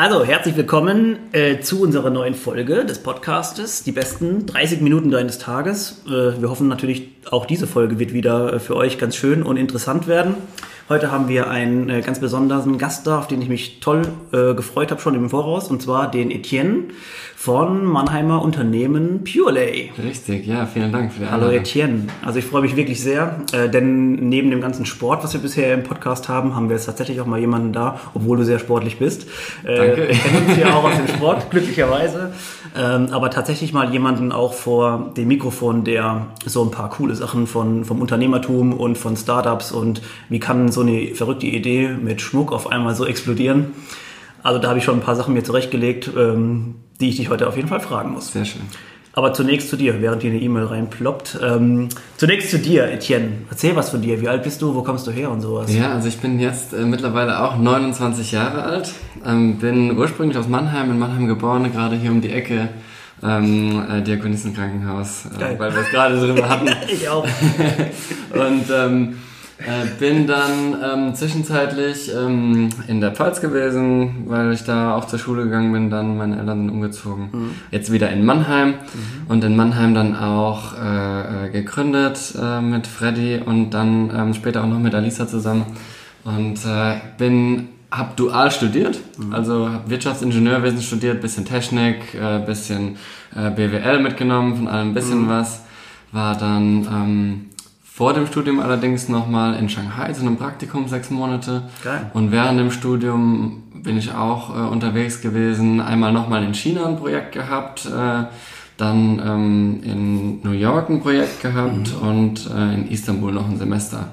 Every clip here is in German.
Also, herzlich willkommen äh, zu unserer neuen Folge des Podcastes. Die besten 30 Minuten deines Tages. Äh, wir hoffen natürlich, auch diese Folge wird wieder äh, für euch ganz schön und interessant werden. Heute haben wir einen äh, ganz besonderen Gast da, auf den ich mich toll äh, gefreut habe schon im Voraus, und zwar den Etienne von Mannheimer Unternehmen Purelay. Richtig, ja, vielen Dank für die Hallo Etienne. Also ich freue mich wirklich sehr, äh, denn neben dem ganzen Sport, was wir bisher im Podcast haben, haben wir jetzt tatsächlich auch mal jemanden da, obwohl du sehr sportlich bist. Äh, Danke. Kennen uns ja auch aus dem Sport, glücklicherweise. Ähm, aber tatsächlich mal jemanden auch vor dem Mikrofon, der so ein paar coole Sachen von, vom Unternehmertum und von Startups und wie kann so so eine verrückte Idee mit Schmuck auf einmal so explodieren. Also da habe ich schon ein paar Sachen mir zurechtgelegt, ähm, die ich dich heute auf jeden Fall fragen muss. Sehr schön. Aber zunächst zu dir, während hier eine E-Mail reinploppt. Ähm, zunächst zu dir, Etienne. Erzähl was von dir. Wie alt bist du? Wo kommst du her und sowas? Ja, also ich bin jetzt äh, mittlerweile auch 29 Jahre alt. Ähm, bin ursprünglich aus Mannheim, in Mannheim geboren, gerade hier um die Ecke. Ähm, äh, Diakonissenkrankenhaus, äh, weil wir es gerade drüber hatten. ich auch. und ähm, äh, bin dann ähm, zwischenzeitlich ähm, in der Pfalz gewesen, weil ich da auch zur Schule gegangen bin. Dann meine Eltern sind umgezogen. Mhm. Jetzt wieder in Mannheim mhm. und in Mannheim dann auch äh, äh, gegründet äh, mit Freddy und dann ähm, später auch noch mit Alisa zusammen. Und äh, bin hab dual studiert, mhm. also hab Wirtschaftsingenieurwesen studiert, bisschen Technik, äh, bisschen BWL mitgenommen, von allem ein bisschen mhm. was. War dann ähm, vor dem Studium allerdings nochmal in Shanghai zu einem Praktikum, sechs Monate. Geil. Und während dem Studium bin ich auch äh, unterwegs gewesen. Einmal nochmal in China ein Projekt gehabt, äh, dann ähm, in New York ein Projekt gehabt mhm. und äh, in Istanbul noch ein Semester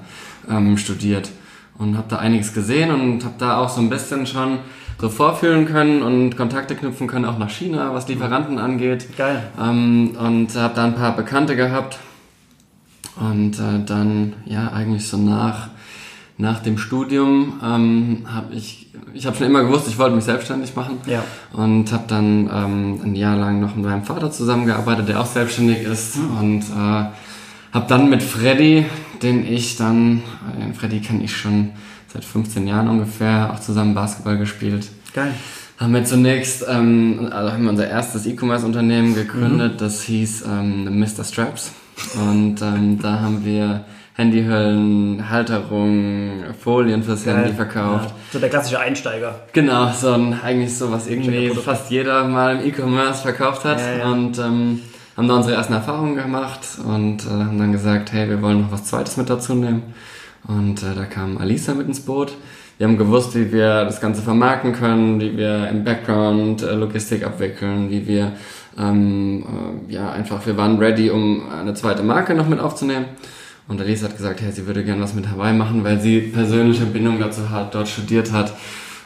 ähm, studiert. Und habe da einiges gesehen und habe da auch so ein bisschen schon so vorfühlen können und Kontakte knüpfen können, auch nach China, was Lieferanten angeht. Geil. Ähm, und habe da ein paar Bekannte gehabt und äh, dann, ja, eigentlich so nach, nach dem Studium ähm, habe ich, ich habe schon immer gewusst, ich wollte mich selbstständig machen. Ja. Und habe dann ähm, ein Jahr lang noch mit meinem Vater zusammengearbeitet, der auch selbstständig ist. Mhm. Und äh, habe dann mit Freddy, den ich dann, äh, Freddy kenne ich schon seit 15 Jahren ungefähr, auch zusammen Basketball gespielt. Geil haben wir zunächst, ähm, also haben wir unser erstes E-Commerce-Unternehmen gegründet, mhm. das hieß ähm, Mr. Straps. Und ähm, da haben wir Handyhüllen, Halterungen, Folien fürs. Handy verkauft. Ja. So der klassische Einsteiger. Genau, so ein, eigentlich so, was irgendwie fast jeder mal im E-Commerce verkauft hat. Ja, ja. Und ähm, haben da unsere ersten Erfahrungen gemacht und äh, haben dann gesagt, hey, wir wollen noch was Zweites mit dazu nehmen. Und äh, da kam Alisa mit ins Boot. Wir haben gewusst, wie wir das Ganze vermarkten können, wie wir im Background äh, Logistik abwickeln, wie wir ähm, äh, ja, einfach, wir waren ready, um eine zweite Marke noch mit aufzunehmen. Und Alice hat gesagt, hey, sie würde gerne was mit Hawaii machen, weil sie persönliche Bindung dazu hat, dort studiert hat.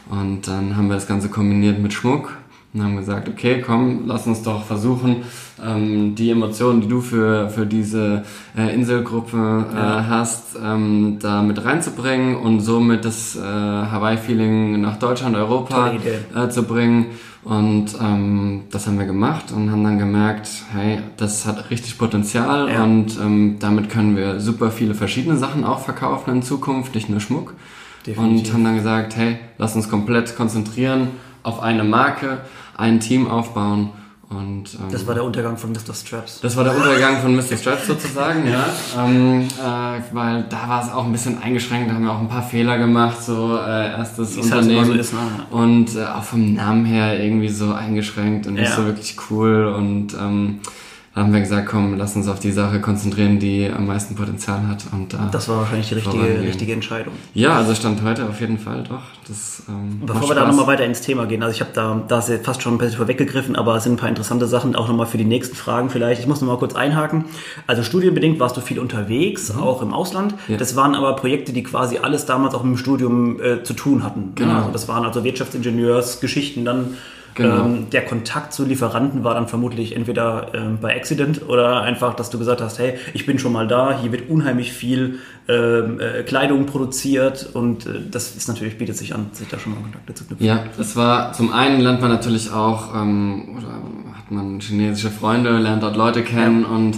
Und dann haben wir das Ganze kombiniert mit Schmuck und haben gesagt, okay, komm, lass uns doch versuchen, ähm, die Emotionen, die du für, für diese äh, Inselgruppe äh, ja. hast, ähm, da mit reinzubringen und somit das äh, Hawaii-Feeling nach Deutschland, Europa äh, zu bringen. Und ähm, das haben wir gemacht und haben dann gemerkt, hey, das hat richtig Potenzial ja. und ähm, damit können wir super viele verschiedene Sachen auch verkaufen in Zukunft, nicht nur Schmuck. Definitiv. Und haben dann gesagt, hey, lass uns komplett konzentrieren auf eine Marke, ein Team aufbauen und, ähm, das war der Untergang von Mr. Straps. Das war der Untergang von Mr. Straps sozusagen, ja. Ähm, äh, weil da war es auch ein bisschen eingeschränkt, da haben wir auch ein paar Fehler gemacht, so äh, erstes Unternehmen. Halt so ist, ne? Und äh, auch vom Namen her irgendwie so eingeschränkt und nicht ja. so wirklich cool und ähm, haben wir gesagt, komm, lass uns auf die Sache konzentrieren, die am meisten Potenzial hat. Und da das war wahrscheinlich die richtige, richtige Entscheidung. Ja, also stand heute auf jeden Fall doch. Das, ähm, Bevor wir da nochmal weiter ins Thema gehen, also ich habe da, da ist ja fast schon ein bisschen vorweggegriffen, aber es sind ein paar interessante Sachen, auch nochmal für die nächsten Fragen vielleicht. Ich muss nochmal kurz einhaken. Also studienbedingt warst du viel unterwegs, mhm. auch im Ausland. Ja. Das waren aber Projekte, die quasi alles damals auch mit dem Studium äh, zu tun hatten. Genau. Also das waren also Wirtschaftsingenieursgeschichten dann Genau. Ähm, der Kontakt zu Lieferanten war dann vermutlich entweder ähm, bei Accident oder einfach, dass du gesagt hast, hey, ich bin schon mal da, hier wird unheimlich viel ähm, äh, Kleidung produziert und äh, das ist natürlich, bietet sich an, sich da schon mal Kontakte zu knüpfen. Ja, es war, zum einen lernt man natürlich auch, ähm, oder hat man chinesische Freunde, lernt dort Leute kennen ja. und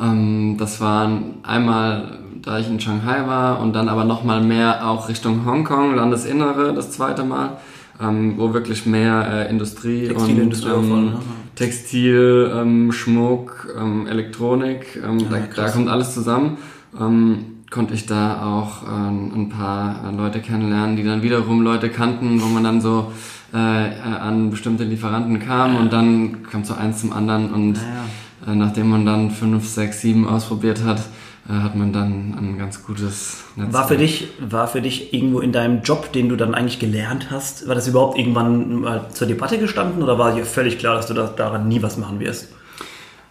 ähm, das waren einmal da ich in Shanghai war und dann aber nochmal mehr auch Richtung Hongkong, Landesinnere, das zweite Mal ähm, wo wirklich mehr äh, Industrie Textilindustrie und ähm, ne? Textil, ähm, Schmuck, ähm, Elektronik, ähm, ja, da, da, kommt alles zusammen. Ähm, konnte ich da auch äh, ein paar Leute kennenlernen, die dann wiederum Leute kannten, wo man dann so äh, an bestimmte Lieferanten kam ja. und dann kam so eins zum anderen und ja, äh, nachdem man dann fünf, sechs, sieben ausprobiert hat, äh, hat man dann ein ganz gutes Netzwerk. War für dich, war für dich irgendwo in deinem Job, den du dann eigentlich gelernt hast, war das überhaupt irgendwann mal zur Debatte gestanden oder war dir völlig klar, dass du da, daran nie was machen wirst?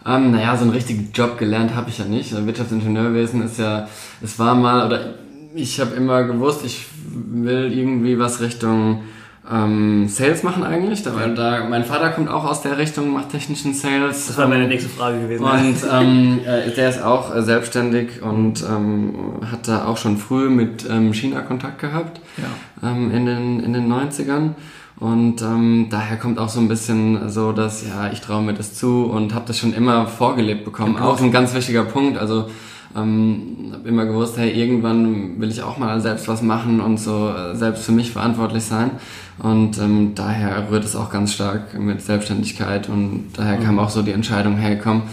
Ähm, naja, so einen richtigen Job gelernt habe ich ja nicht. Wirtschaftsingenieurwesen ist ja, es war mal, oder ich habe immer gewusst, ich will irgendwie was Richtung ähm, Sales machen eigentlich, da, da mein Vater kommt auch aus der Richtung, macht technischen Sales. Das war meine nächste Frage gewesen. Und ähm, äh, der ist auch äh, selbstständig und ähm, hat da auch schon früh mit ähm, China Kontakt gehabt ja. ähm, in, den, in den 90ern. Und ähm, daher kommt auch so ein bisschen so, dass ja, ich traue mir das zu und habe das schon immer vorgelebt bekommen. Auch ein ganz wichtiger Punkt. Also ähm, habe immer gewusst, hey, irgendwann will ich auch mal selbst was machen und so äh, selbst für mich verantwortlich sein. Und ähm, daher rührt es auch ganz stark mit Selbstständigkeit und daher kam mhm. auch so die Entscheidung, hey komm,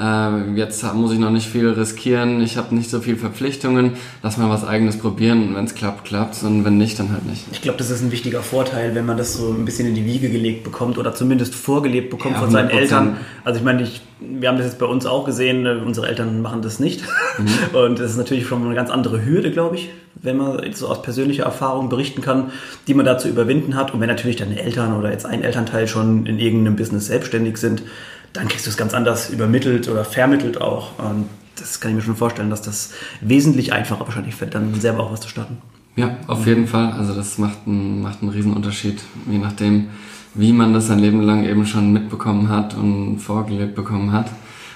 äh, jetzt muss ich noch nicht viel riskieren, ich habe nicht so viel Verpflichtungen, lass mal was eigenes probieren. Und wenn es klappt, klappt's. Und wenn nicht, dann halt nicht. Ich glaube, das ist ein wichtiger Vorteil, wenn man das so ein bisschen in die Wiege gelegt bekommt oder zumindest vorgelebt bekommt ja, von seinen Eltern. Also ich meine, ich, wir haben das jetzt bei uns auch gesehen, äh, unsere Eltern machen das nicht. Mhm. und das ist natürlich schon eine ganz andere Hürde, glaube ich, wenn man jetzt so aus persönlicher Erfahrung berichten kann, die man da zu überwinden hat. Und wenn natürlich deine Eltern oder jetzt ein Elternteil schon in irgendeinem Business selbstständig sind, dann kriegst du es ganz anders übermittelt oder vermittelt auch. Und das kann ich mir schon vorstellen, dass das wesentlich einfacher wahrscheinlich fällt, dann selber auch was zu starten. Ja, auf jeden Fall. Also das macht einen, macht einen Riesenunterschied, je nachdem, wie man das sein Leben lang eben schon mitbekommen hat und vorgelebt bekommen hat.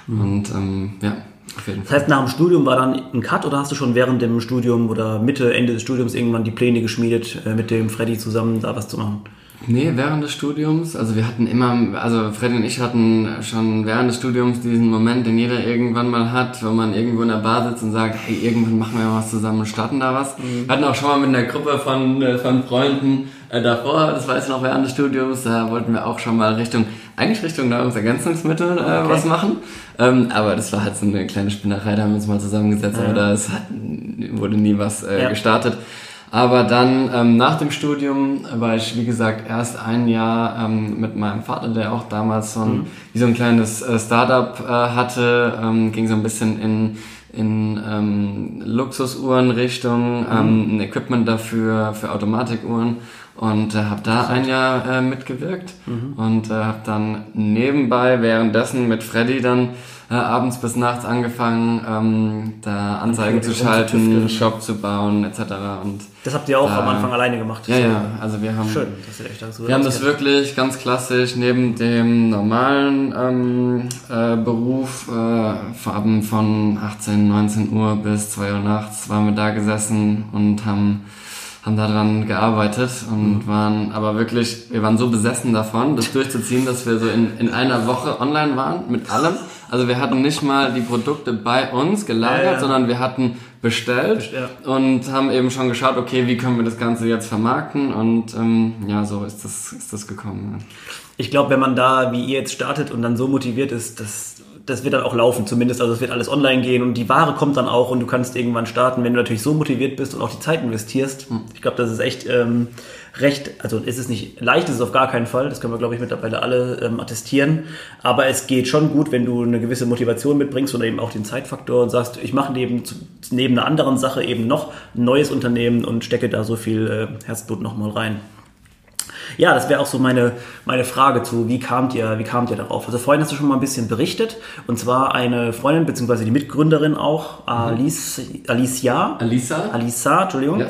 Mhm. Und ähm, ja, auf jeden Fall. Das heißt, nach dem Studium war dann ein Cut oder hast du schon während dem Studium oder Mitte, Ende des Studiums irgendwann die Pläne geschmiedet, äh, mit dem Freddy zusammen da was zu machen? Nee, während des Studiums. Also wir hatten immer, also Freddy und ich hatten schon während des Studiums diesen Moment, den jeder irgendwann mal hat, wo man irgendwo in der Bar sitzt und sagt, hey, irgendwann machen wir mal was zusammen und starten da was. Mhm. Wir hatten auch schon mal mit einer Gruppe von, äh, von Freunden äh, davor, das weiß ich noch, während des Studiums, da wollten wir auch schon mal Richtung, eigentlich Richtung Nahrungsergänzungsmittel äh, okay. was machen. Ähm, aber das war halt so eine kleine Spinnerei, da haben wir uns mal zusammengesetzt, ja. aber da hat, wurde nie was äh, ja. gestartet. Aber dann ähm, nach dem Studium war ich, wie gesagt, erst ein Jahr ähm, mit meinem Vater, der auch damals so ein, mhm. wie so ein kleines äh, Startup äh, hatte, ähm, ging so ein bisschen in, in ähm, Luxusuhren-Richtung, mhm. ähm, ein Equipment dafür, für Automatikuhren und äh, habe da ein Jahr äh, mitgewirkt mhm. und äh, habe dann nebenbei währenddessen mit Freddy dann äh, abends bis nachts angefangen, ähm, da Anzeigen zu schalten, Shop zu bauen etc. Und das habt ihr auch da, am Anfang alleine gemacht. Ja, ja, also wir haben, Schön, dass ihr echt so wir haben das wirklich ganz klassisch neben dem normalen ähm, äh, Beruf, äh, Farben von 18, 19 Uhr bis 2 Uhr nachts waren wir da gesessen und haben haben daran gearbeitet und mhm. waren aber wirklich, wir waren so besessen davon, das durchzuziehen, dass wir so in, in einer Woche online waren mit allem. Also wir hatten nicht mal die Produkte bei uns gelagert, ja, ja. sondern wir hatten bestellt ja. und haben eben schon geschaut, okay, wie können wir das Ganze jetzt vermarkten und ähm, ja, so ist das, ist das gekommen. Ich glaube, wenn man da wie ihr jetzt startet und dann so motiviert ist, dass das wird dann auch laufen, zumindest. Also es wird alles online gehen und die Ware kommt dann auch und du kannst irgendwann starten, wenn du natürlich so motiviert bist und auch die Zeit investierst. Hm. Ich glaube, das ist echt ähm, recht, also ist es nicht leicht, ist es auf gar keinen Fall. Das können wir, glaube ich, mittlerweile alle ähm, attestieren. Aber es geht schon gut, wenn du eine gewisse Motivation mitbringst oder eben auch den Zeitfaktor und sagst, ich mache neben, neben einer anderen Sache eben noch ein neues Unternehmen und stecke da so viel äh, Herzblut nochmal rein. Ja, das wäre auch so meine, meine Frage zu, wie kamt ihr, wie kamt ihr darauf? Also vorhin hast du schon mal ein bisschen berichtet und zwar eine Freundin, beziehungsweise die Mitgründerin auch, Alice, Alicia. Alisa. Alisa, Entschuldigung. Ja.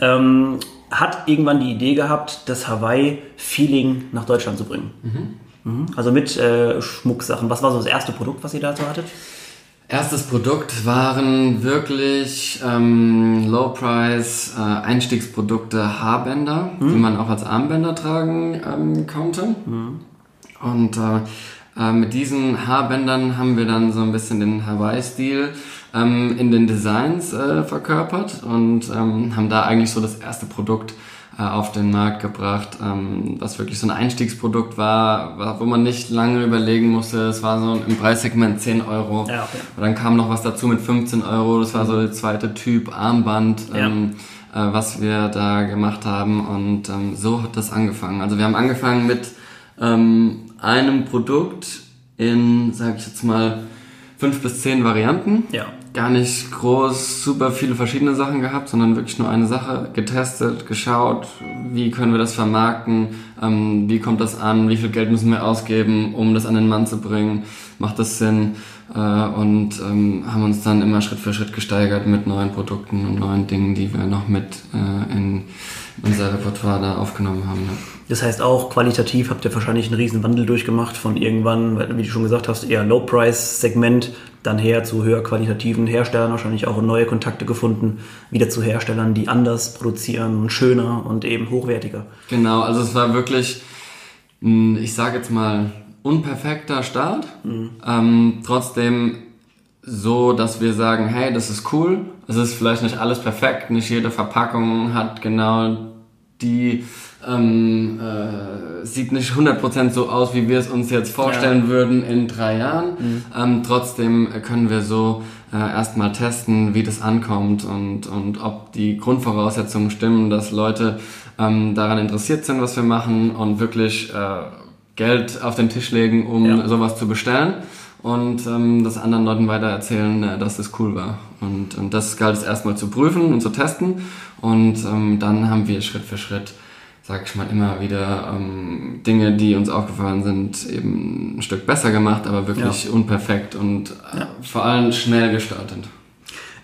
Ähm, hat irgendwann die Idee gehabt, das Hawaii-Feeling nach Deutschland zu bringen. Mhm. Mhm. Also mit äh, Schmucksachen. Was war so das erste Produkt, was ihr dazu hattet? Erstes Produkt waren wirklich ähm, Low-Price äh, Einstiegsprodukte Haarbänder, mhm. die man auch als Armbänder tragen ähm, konnte. Mhm. Und äh, äh, mit diesen Haarbändern haben wir dann so ein bisschen den Hawaii-Stil ähm, in den Designs äh, verkörpert und ähm, haben da eigentlich so das erste Produkt äh, auf den Markt gebracht, ähm, was wirklich so ein Einstiegsprodukt war, wo man nicht lange überlegen musste. Es war so im Preissegment 10 Euro. Ja, okay. Und dann kam noch was dazu mit 15 Euro. Das war so der zweite Typ Armband. Ähm, ja. äh, was wir da gemacht haben und ähm, so hat das angefangen. Also wir haben angefangen mit ähm, einem Produkt in, sag ich jetzt mal, fünf bis zehn Varianten. Ja gar nicht groß super viele verschiedene Sachen gehabt, sondern wirklich nur eine Sache getestet, geschaut, wie können wir das vermarkten, ähm, wie kommt das an, wie viel Geld müssen wir ausgeben, um das an den Mann zu bringen, macht das Sinn äh, und ähm, haben uns dann immer Schritt für Schritt gesteigert mit neuen Produkten und neuen Dingen, die wir noch mit äh, in unser Repertoire da aufgenommen haben. Ja. Das heißt auch qualitativ habt ihr wahrscheinlich einen riesen Wandel durchgemacht von irgendwann, wie du schon gesagt hast, eher Low-Price-Segment, dann her zu höher qualitativen Herstellern, wahrscheinlich auch neue Kontakte gefunden, wieder zu Herstellern, die anders produzieren und schöner und eben hochwertiger. Genau, also es war wirklich, ich sage jetzt mal, unperfekter Start. Mhm. Ähm, trotzdem so, dass wir sagen, hey, das ist cool. Es ist vielleicht nicht alles perfekt, nicht jede Verpackung hat genau die ähm, äh, sieht nicht 100% so aus, wie wir es uns jetzt vorstellen ja. würden in drei Jahren. Mhm. Ähm, trotzdem können wir so äh, erstmal testen, wie das ankommt und, und ob die Grundvoraussetzungen stimmen, dass Leute ähm, daran interessiert sind, was wir machen und wirklich äh, Geld auf den Tisch legen, um ja. sowas zu bestellen und ähm, das anderen Leuten weiter erzählen, äh, dass das cool war. Und, und das galt es erstmal zu prüfen und zu testen und ähm, dann haben wir Schritt für Schritt sag ich mal, immer wieder ähm, Dinge, die uns aufgefallen sind, eben ein Stück besser gemacht, aber wirklich ja. unperfekt und äh, ja. vor allem schnell gestartet.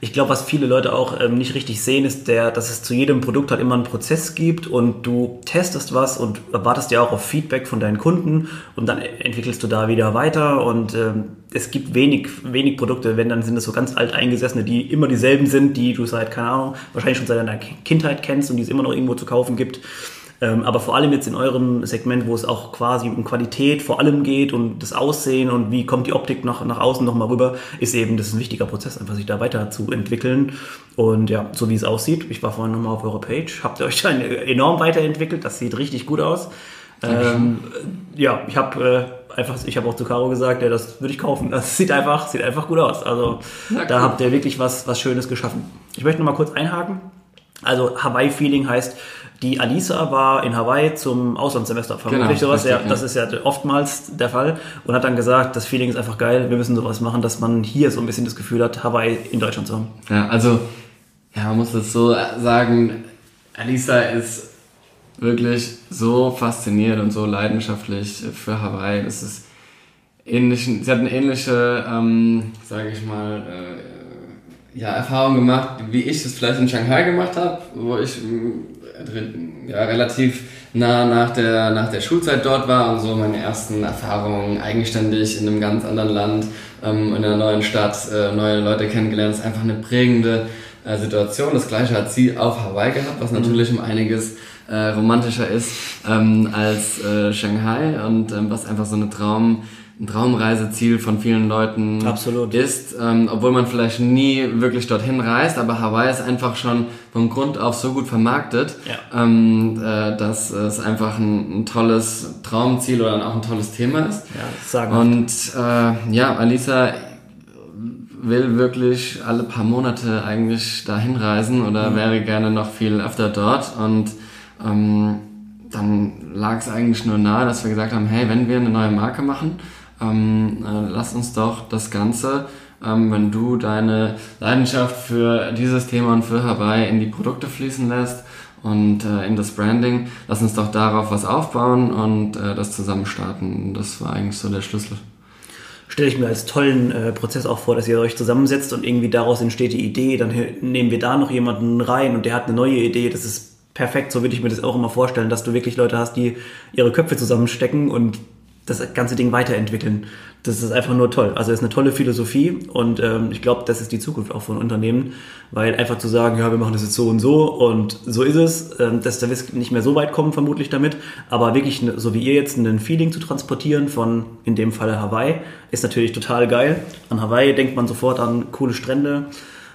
Ich glaube, was viele Leute auch ähm, nicht richtig sehen, ist, der, dass es zu jedem Produkt halt immer einen Prozess gibt und du testest was und wartest ja auch auf Feedback von deinen Kunden und dann entwickelst du da wieder weiter und ähm, es gibt wenig, wenig Produkte, wenn dann sind es so ganz alt eingesessene, die immer dieselben sind, die du seit, keine Ahnung, wahrscheinlich schon seit deiner Kindheit kennst und die es immer noch irgendwo zu kaufen gibt. Ähm, aber vor allem jetzt in eurem Segment, wo es auch quasi um Qualität vor allem geht und das Aussehen und wie kommt die Optik nach, nach außen nochmal rüber, ist eben das ist ein wichtiger Prozess, einfach sich da weiter zu entwickeln. Und ja, so wie es aussieht, ich war vorhin nochmal auf eurer Page, habt ihr euch dann enorm weiterentwickelt, das sieht richtig gut aus. Ähm, ja, ich habe äh, einfach, ich habe auch zu Caro gesagt, ja, das würde ich kaufen. Das sieht einfach, sieht einfach gut aus. Also ja, da habt ihr wirklich was, was Schönes geschaffen. Ich möchte noch mal kurz einhaken. Also Hawaii Feeling heißt, die Alisa war in Hawaii zum Auslandssemester, vermutlich genau, sowas. Richtig, ja, das ist ja oftmals der Fall. Und hat dann gesagt, das Feeling ist einfach geil, wir müssen sowas machen, dass man hier so ein bisschen das Gefühl hat, Hawaii in Deutschland zu haben. Ja, also, ja, man muss das so sagen, Alisa ist wirklich so fasziniert und so leidenschaftlich für Hawaii. Es ist ähnlich, sie hat eine ähnliche, ähm, sage ich mal, äh, ja, Erfahrung gemacht, wie ich es vielleicht in Shanghai gemacht habe, wo ich ja, relativ nah nach der, nach der Schulzeit dort war und so meine ersten Erfahrungen eigenständig in einem ganz anderen Land, ähm, in einer neuen Stadt, äh, neue Leute kennengelernt. Das ist einfach eine prägende äh, Situation. Das gleiche hat sie auf Hawaii gehabt, was natürlich um einiges äh, romantischer ist ähm, als äh, Shanghai und ähm, was einfach so eine Traum ein Traumreiseziel von vielen Leuten Absolut. ist, ähm, obwohl man vielleicht nie wirklich dorthin reist, aber Hawaii ist einfach schon vom Grund auf so gut vermarktet, ja. ähm, äh, dass es einfach ein, ein, tolles Traumziel oder auch ein tolles Thema ist. Ja, sagen Und äh, ja, Alisa will wirklich alle paar Monate eigentlich dahin reisen oder mhm. wäre gerne noch viel öfter dort und ähm, dann lag es eigentlich nur nahe, dass wir gesagt haben, hey, wenn wir eine neue Marke machen, ähm, äh, lass uns doch das Ganze, ähm, wenn du deine Leidenschaft für dieses Thema und für Hawaii in die Produkte fließen lässt und äh, in das Branding, lass uns doch darauf was aufbauen und äh, das zusammen starten. Das war eigentlich so der Schlüssel. Stelle ich mir als tollen äh, Prozess auch vor, dass ihr euch zusammensetzt und irgendwie daraus entsteht die Idee, dann nehmen wir da noch jemanden rein und der hat eine neue Idee, das ist perfekt, so würde ich mir das auch immer vorstellen, dass du wirklich Leute hast, die ihre Köpfe zusammenstecken und das ganze Ding weiterentwickeln. Das ist einfach nur toll. Also es ist eine tolle Philosophie und ähm, ich glaube, das ist die Zukunft auch von Unternehmen, weil einfach zu sagen, ja, wir machen das jetzt so und so und so ist es, ähm, dass da wirst nicht mehr so weit kommen vermutlich damit, aber wirklich ne, so wie ihr jetzt ein Feeling zu transportieren von in dem Falle Hawaii ist natürlich total geil. An Hawaii denkt man sofort an coole Strände,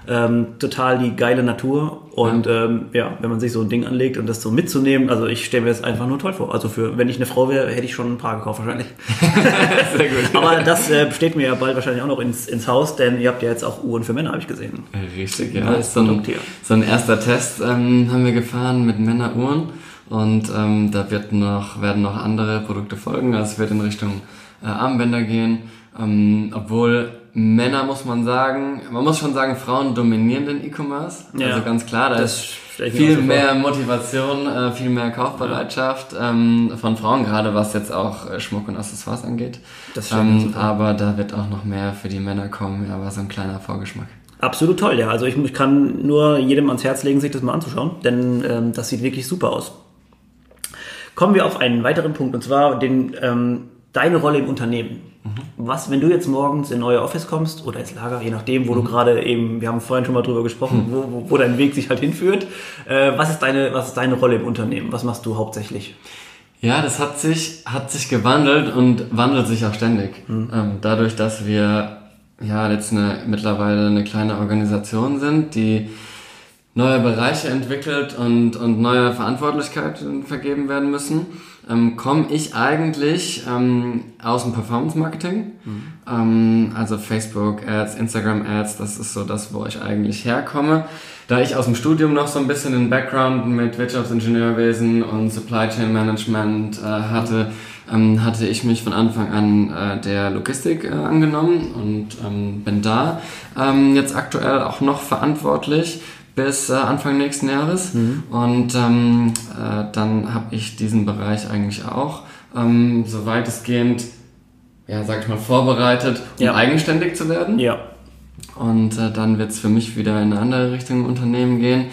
Ähm, total die geile Natur. Und ja. Ähm, ja, wenn man sich so ein Ding anlegt und das so mitzunehmen, also ich stelle mir das einfach nur toll vor. Also für, wenn ich eine Frau wäre, hätte ich schon ein paar gekauft wahrscheinlich. Sehr gut. Aber das äh, steht mir ja bald wahrscheinlich auch noch ins, ins Haus, denn ihr habt ja jetzt auch Uhren für Männer, habe ich gesehen. Richtig, ja. Ist so ein, so ein erster Test ähm, haben wir gefahren mit Männeruhren. Und ähm, da wird noch, werden noch andere Produkte folgen. Also es wird in Richtung äh, Armbänder gehen. Ähm, obwohl Männer muss man sagen, man muss schon sagen, Frauen dominieren den E-Commerce. Ja, also ganz klar, da ist viel mehr Motivation, äh, viel mehr Kaufbereitschaft ja. ähm, von Frauen, gerade was jetzt auch äh, Schmuck und Accessoires angeht. Das ähm, aber da wird auch noch mehr für die Männer kommen, aber so ein kleiner Vorgeschmack. Absolut toll, ja. Also ich, ich kann nur jedem ans Herz legen, sich das mal anzuschauen, denn ähm, das sieht wirklich super aus. Kommen wir auf einen weiteren Punkt, und zwar den, ähm, deine Rolle im Unternehmen. Mhm. Was, wenn du jetzt morgens in euer Office kommst oder ins Lager, je nachdem, wo mhm. du gerade eben, wir haben vorhin schon mal drüber gesprochen, mhm. wo, wo, wo, dein Weg sich halt hinführt. Äh, was, ist deine, was ist deine Rolle im Unternehmen? Was machst du hauptsächlich? Ja, das hat sich, hat sich gewandelt und wandelt sich auch ständig. Mhm. Ähm, dadurch, dass wir ja jetzt eine, mittlerweile eine kleine Organisation sind, die neue Bereiche entwickelt und, und neue Verantwortlichkeiten vergeben werden müssen, ähm, komme ich eigentlich ähm, aus dem Performance Marketing. Mhm. Ähm, also Facebook Ads, Instagram Ads, das ist so das, wo ich eigentlich herkomme. Da ich aus dem Studium noch so ein bisschen den Background mit Wirtschaftsingenieurwesen und Supply Chain Management äh, hatte, ähm, hatte ich mich von Anfang an äh, der Logistik äh, angenommen und ähm, bin da ähm, jetzt aktuell auch noch verantwortlich bis äh, Anfang nächsten Jahres. Mhm. Und ähm, äh, dann habe ich diesen Bereich eigentlich auch ähm, so weitestgehend, ja, sag ich mal, vorbereitet, um ja. eigenständig zu werden. Ja. Und äh, dann wird es für mich wieder in eine andere Richtung im Unternehmen gehen.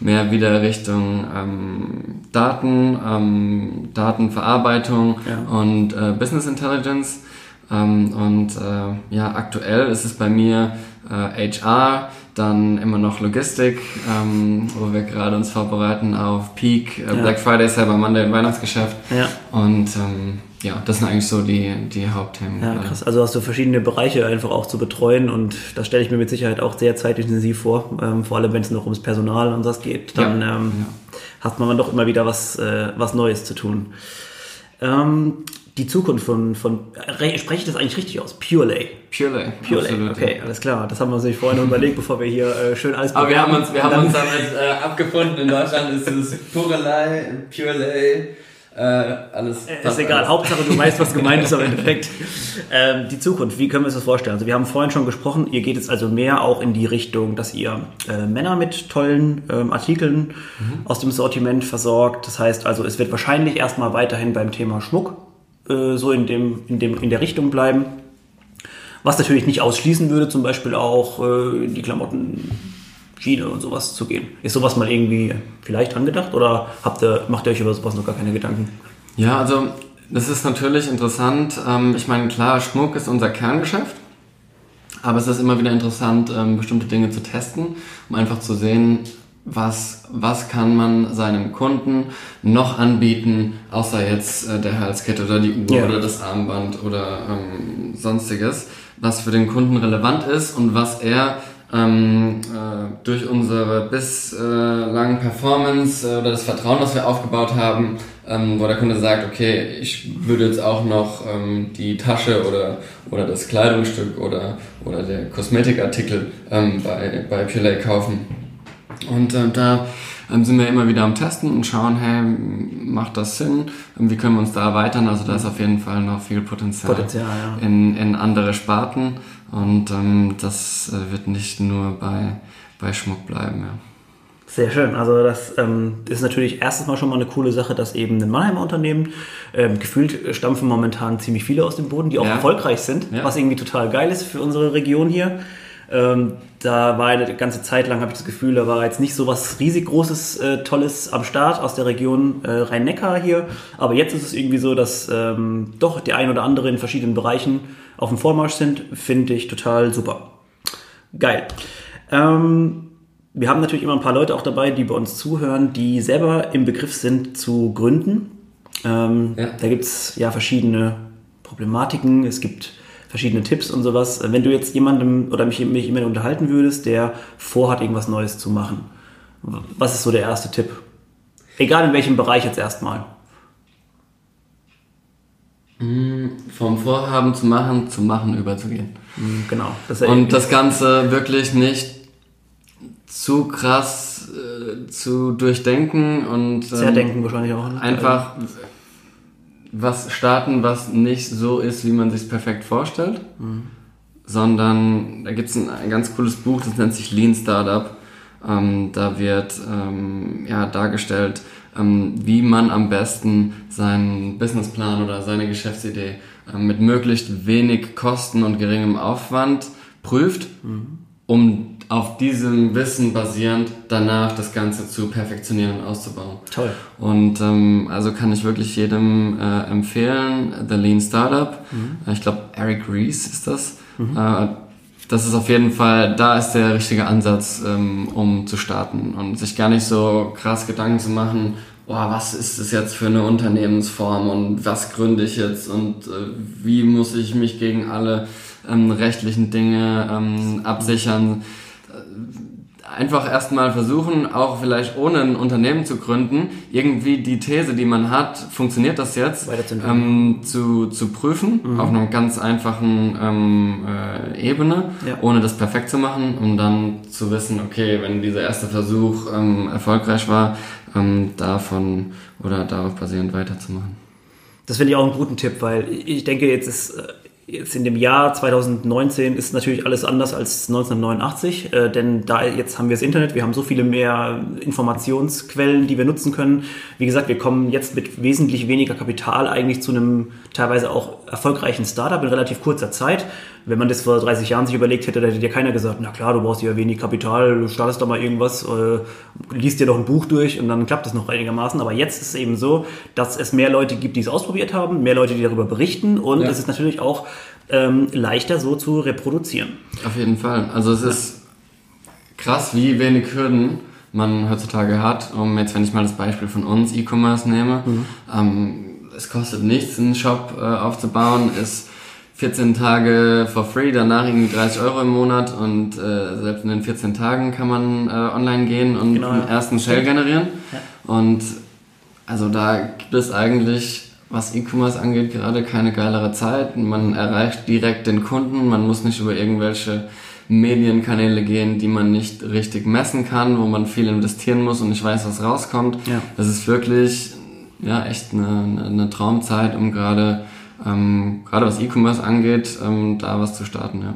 Mehr wieder Richtung ähm, Daten, ähm, Datenverarbeitung ja. und äh, Business Intelligence. Ähm, und äh, ja, aktuell ist es bei mir äh, HR, dann immer noch Logistik, ähm, wo wir gerade uns vorbereiten auf Peak, äh, ja. Black Friday, Cyber Monday Weihnachtsgeschäft. Ja. Und ähm, ja, das sind eigentlich so die, die Hauptthemen. Ja, krass. Also hast du verschiedene Bereiche einfach auch zu betreuen und das stelle ich mir mit Sicherheit auch sehr zeitintensiv vor. Ähm, vor allem, wenn es noch ums Personal und das geht, dann ja. Ähm, hat man doch immer wieder was, äh, was Neues zu tun. Ähm, die Zukunft von, von spreche ich das eigentlich richtig aus? Purelay. Purelay. Purelay. Okay, alles klar. Das haben wir uns vorher noch überlegt, bevor wir hier äh, schön alles Aber wir haben uns, wir haben uns damit äh, abgefunden. In Deutschland ist es Purelay, Purelay. Äh, alles. Äh, ist egal, alles. Hauptsache du weißt, was gemeint ist im Endeffekt. Ähm, die Zukunft, wie können wir uns das vorstellen? Also wir haben vorhin schon gesprochen, ihr geht jetzt also mehr auch in die Richtung, dass ihr äh, Männer mit tollen ähm, Artikeln mhm. aus dem Sortiment versorgt. Das heißt also, es wird wahrscheinlich erstmal weiterhin beim Thema Schmuck äh, so in, dem, in, dem, in der Richtung bleiben. Was natürlich nicht ausschließen würde, zum Beispiel auch äh, die Klamotten Schiene und sowas zu gehen. Ist sowas mal irgendwie vielleicht angedacht oder habt ihr, macht ihr euch über sowas noch gar keine Gedanken? Ja, also das ist natürlich interessant. Ähm, ich meine, klar, Schmuck ist unser Kerngeschäft, aber es ist immer wieder interessant, ähm, bestimmte Dinge zu testen, um einfach zu sehen, was, was kann man seinem Kunden noch anbieten, außer jetzt äh, der Halskette oder die Uhr ja. oder das Armband oder ähm, sonstiges, was für den Kunden relevant ist und was er ähm, äh, durch unsere bislang äh, Performance äh, oder das Vertrauen, das wir aufgebaut haben, ähm, wo der Kunde sagt, okay, ich würde jetzt auch noch ähm, die Tasche oder, oder das Kleidungsstück oder, oder der Kosmetikartikel ähm, bei, bei Purelay kaufen und äh, da ähm, sind wir immer wieder am Testen und schauen, hey, macht das Sinn? Ähm, wie können wir uns da erweitern? Also da ist auf jeden Fall noch viel Potenzial, Potenzial ja. in, in andere Sparten. Und ähm, das äh, wird nicht nur bei, bei Schmuck bleiben. Ja. Sehr schön. Also das ähm, ist natürlich erstens mal schon mal eine coole Sache, dass eben ein Mannheimer Unternehmen, ähm, gefühlt stampfen momentan ziemlich viele aus dem Boden, die auch ja. erfolgreich sind, ja. was irgendwie total geil ist für unsere Region hier. Ähm, da war eine ganze Zeit lang, habe ich das Gefühl, da war jetzt nicht so was riesig Großes, äh, Tolles am Start aus der Region äh, Rhein-Neckar hier. Aber jetzt ist es irgendwie so, dass ähm, doch die ein oder andere in verschiedenen Bereichen auf dem Vormarsch sind. Finde ich total super. Geil. Ähm, wir haben natürlich immer ein paar Leute auch dabei, die bei uns zuhören, die selber im Begriff sind zu gründen. Ähm, ja. Da gibt es ja verschiedene Problematiken. Es gibt verschiedene Tipps und sowas. Wenn du jetzt jemandem oder mich, mich jemandem unterhalten würdest, der vorhat, irgendwas Neues zu machen, was ist so der erste Tipp? Egal in welchem Bereich jetzt erstmal. Mm, vom Vorhaben zu machen, zum Machen überzugehen. Mm, genau. Das und das Ganze wirklich nicht zu krass äh, zu durchdenken und ähm, Zerdenken wahrscheinlich auch. Ne? Einfach was starten, was nicht so ist, wie man sich perfekt vorstellt, mhm. sondern da gibt es ein, ein, ganz cooles Buch, das nennt sich Lean Startup. Ähm, da wird ähm, ja, dargestellt, ähm, wie man am besten seinen Businessplan oder seine Geschäftsidee ähm, mit möglichst wenig Kosten und geringem Aufwand prüft, mhm. Um auf diesem Wissen basierend danach das Ganze zu perfektionieren und auszubauen. Toll. Und ähm, also kann ich wirklich jedem äh, empfehlen, The Lean Startup. Mhm. Ich glaube, Eric Rees ist das. Mhm. Äh, das ist auf jeden Fall, da ist der richtige Ansatz, ähm, um zu starten und sich gar nicht so krass Gedanken zu machen, boah, was ist das jetzt für eine Unternehmensform und was gründe ich jetzt und äh, wie muss ich mich gegen alle ähm, rechtlichen Dinge ähm, absichern einfach erstmal versuchen, auch vielleicht ohne ein Unternehmen zu gründen, irgendwie die These, die man hat, funktioniert das jetzt, ähm, zu, zu prüfen, mhm. auf einer ganz einfachen ähm, äh, Ebene, ja. ohne das perfekt zu machen, um dann zu wissen, okay, wenn dieser erste Versuch ähm, erfolgreich war, ähm, davon oder darauf basierend weiterzumachen. Das finde ich auch einen guten Tipp, weil ich denke, jetzt ist äh, Jetzt in dem Jahr 2019 ist natürlich alles anders als 1989, äh, denn da jetzt haben wir das Internet, wir haben so viele mehr Informationsquellen, die wir nutzen können. Wie gesagt, wir kommen jetzt mit wesentlich weniger Kapital eigentlich zu einem teilweise auch erfolgreichen Startup in relativ kurzer Zeit. Wenn man das vor 30 Jahren sich überlegt hätte, dann hätte dir keiner gesagt, na klar, du brauchst ja wenig Kapital, du startest doch mal irgendwas, äh, liest dir doch ein Buch durch und dann klappt das noch einigermaßen. Aber jetzt ist es eben so, dass es mehr Leute gibt, die es ausprobiert haben, mehr Leute, die darüber berichten und ja. es ist natürlich auch ähm, leichter so zu reproduzieren. Auf jeden Fall. Also es ist krass, wie wenig Hürden man heutzutage hat. Um jetzt, wenn ich mal das Beispiel von uns E-Commerce nehme, mhm. ähm, es kostet nichts, einen Shop äh, aufzubauen, ist 14 Tage for free, danach irgendwie 30 Euro im Monat und äh, selbst in den 14 Tagen kann man äh, online gehen und genau, einen ersten Shell generieren. Ja. Und also da gibt es eigentlich, was E-Commerce angeht, gerade keine geilere Zeit. Man erreicht direkt den Kunden, man muss nicht über irgendwelche Medienkanäle gehen, die man nicht richtig messen kann, wo man viel investieren muss und nicht weiß, was rauskommt. Ja. Das ist wirklich ja echt eine, eine Traumzeit, um gerade ähm, gerade was E-Commerce angeht, ähm, da was zu starten, ja.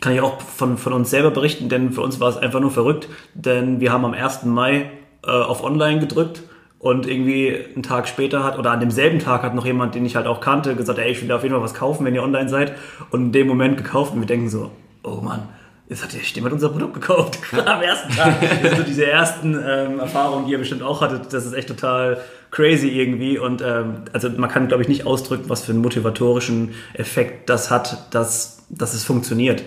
Kann ich auch von, von uns selber berichten, denn für uns war es einfach nur verrückt, denn wir haben am 1. Mai äh, auf Online gedrückt und irgendwie einen Tag später hat, oder an demselben Tag hat noch jemand, den ich halt auch kannte, gesagt, ey, ich will auf jeden Fall was kaufen, wenn ihr online seid. Und in dem Moment gekauft und wir denken so, oh Mann, jetzt hat jemand unser Produkt gekauft. am ersten Tag. Also diese ersten ähm, Erfahrungen, die ihr bestimmt auch hattet, das ist echt total crazy irgendwie. Und ähm, also man kann, glaube ich, nicht ausdrücken, was für einen motivatorischen Effekt das hat, dass, dass es funktioniert.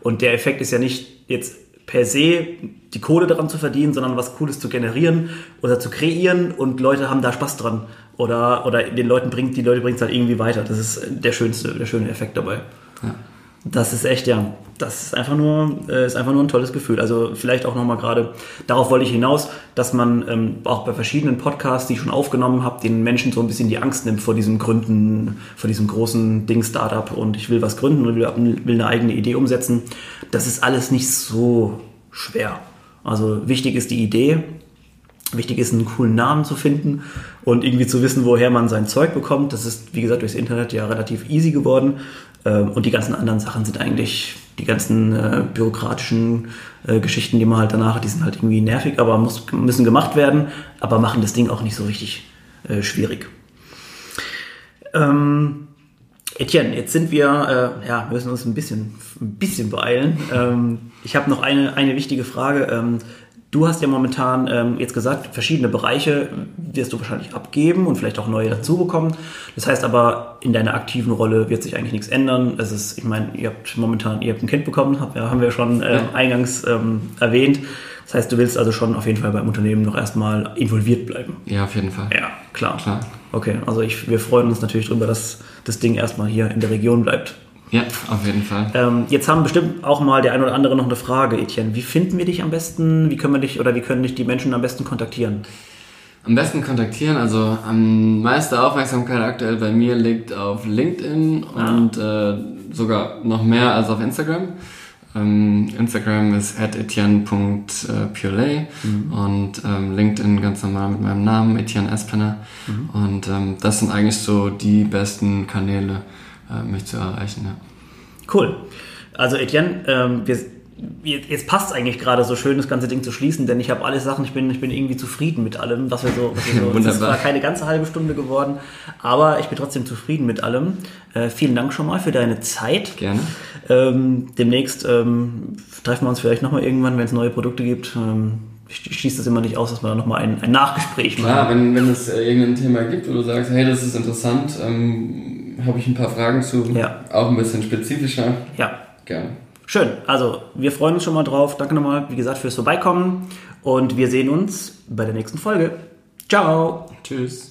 Und der Effekt ist ja nicht jetzt per se die Kohle daran zu verdienen, sondern was Cooles zu generieren oder zu kreieren und Leute haben da Spaß dran. Oder, oder den Leuten bringt, die Leute bringt es halt irgendwie weiter. Das ist der schönste, der schöne Effekt dabei. Das ist echt, ja, das ist einfach nur, äh, ist einfach nur ein tolles Gefühl. Also vielleicht auch nochmal gerade, darauf wollte ich hinaus, dass man ähm, auch bei verschiedenen Podcasts, die ich schon aufgenommen habe, den Menschen so ein bisschen die Angst nimmt vor diesem Gründen, vor diesem großen Ding Startup und ich will was gründen und will, will eine eigene Idee umsetzen. Das ist alles nicht so schwer. Also wichtig ist die Idee, Wichtig ist, einen coolen Namen zu finden und irgendwie zu wissen, woher man sein Zeug bekommt. Das ist, wie gesagt, durchs Internet ja relativ easy geworden. Ähm, und die ganzen anderen Sachen sind eigentlich die ganzen äh, bürokratischen äh, Geschichten, die man halt danach hat, die sind halt irgendwie nervig, aber muss, müssen gemacht werden, aber machen das Ding auch nicht so richtig äh, schwierig. Ähm, Etienne, jetzt sind wir, äh, ja, müssen uns ein bisschen, ein bisschen beeilen. Ähm, ich habe noch eine, eine wichtige Frage. Ähm, Du hast ja momentan ähm, jetzt gesagt, verschiedene Bereiche wirst du wahrscheinlich abgeben und vielleicht auch neue dazu bekommen. Das heißt aber, in deiner aktiven Rolle wird sich eigentlich nichts ändern. Es ist, ich meine, ihr habt momentan, ihr habt ein Kind bekommen, hab, haben wir schon äh, eingangs ähm, erwähnt. Das heißt, du willst also schon auf jeden Fall beim Unternehmen noch erstmal involviert bleiben. Ja, auf jeden Fall. Ja, klar. klar. Okay, also ich, wir freuen uns natürlich darüber, dass das Ding erstmal hier in der Region bleibt. Ja, auf jeden Fall. Ähm, jetzt haben bestimmt auch mal der ein oder andere noch eine Frage, Etienne. Wie finden wir dich am besten? Wie können wir dich oder wie können dich die Menschen am besten kontaktieren? Am besten kontaktieren, also am meiste Aufmerksamkeit aktuell bei mir liegt auf LinkedIn ah. und äh, sogar noch mehr als auf Instagram. Ähm, Instagram ist at etienne.purelay mhm. und ähm, LinkedIn ganz normal mit meinem Namen, Etienne Espener. Mhm. Und ähm, das sind eigentlich so die besten Kanäle, äh, mich zu erreichen. Ja. Cool. Also Etienne, ähm, wir jetzt passt es eigentlich gerade so schön, das ganze Ding zu schließen, denn ich habe alle Sachen, ich bin, ich bin irgendwie zufrieden mit allem, was wir so. Was wir so Wunderbar. Es ist zwar keine ganze halbe Stunde geworden, aber ich bin trotzdem zufrieden mit allem. Äh, vielen Dank schon mal für deine Zeit. Gerne. Ähm, demnächst ähm, treffen wir uns vielleicht nochmal irgendwann, wenn es neue Produkte gibt. Ähm, ich schließe das immer nicht aus, dass wir da nochmal ein, ein Nachgespräch machen. Ja, wenn, wenn es äh, irgendein Thema gibt, wo du sagst, hey, das ist interessant, ähm, habe ich ein paar Fragen zu, ja. auch ein bisschen spezifischer. Ja. Gerne. Schön. Also, wir freuen uns schon mal drauf. Danke nochmal, wie gesagt, fürs Vorbeikommen. Und wir sehen uns bei der nächsten Folge. Ciao. Tschüss.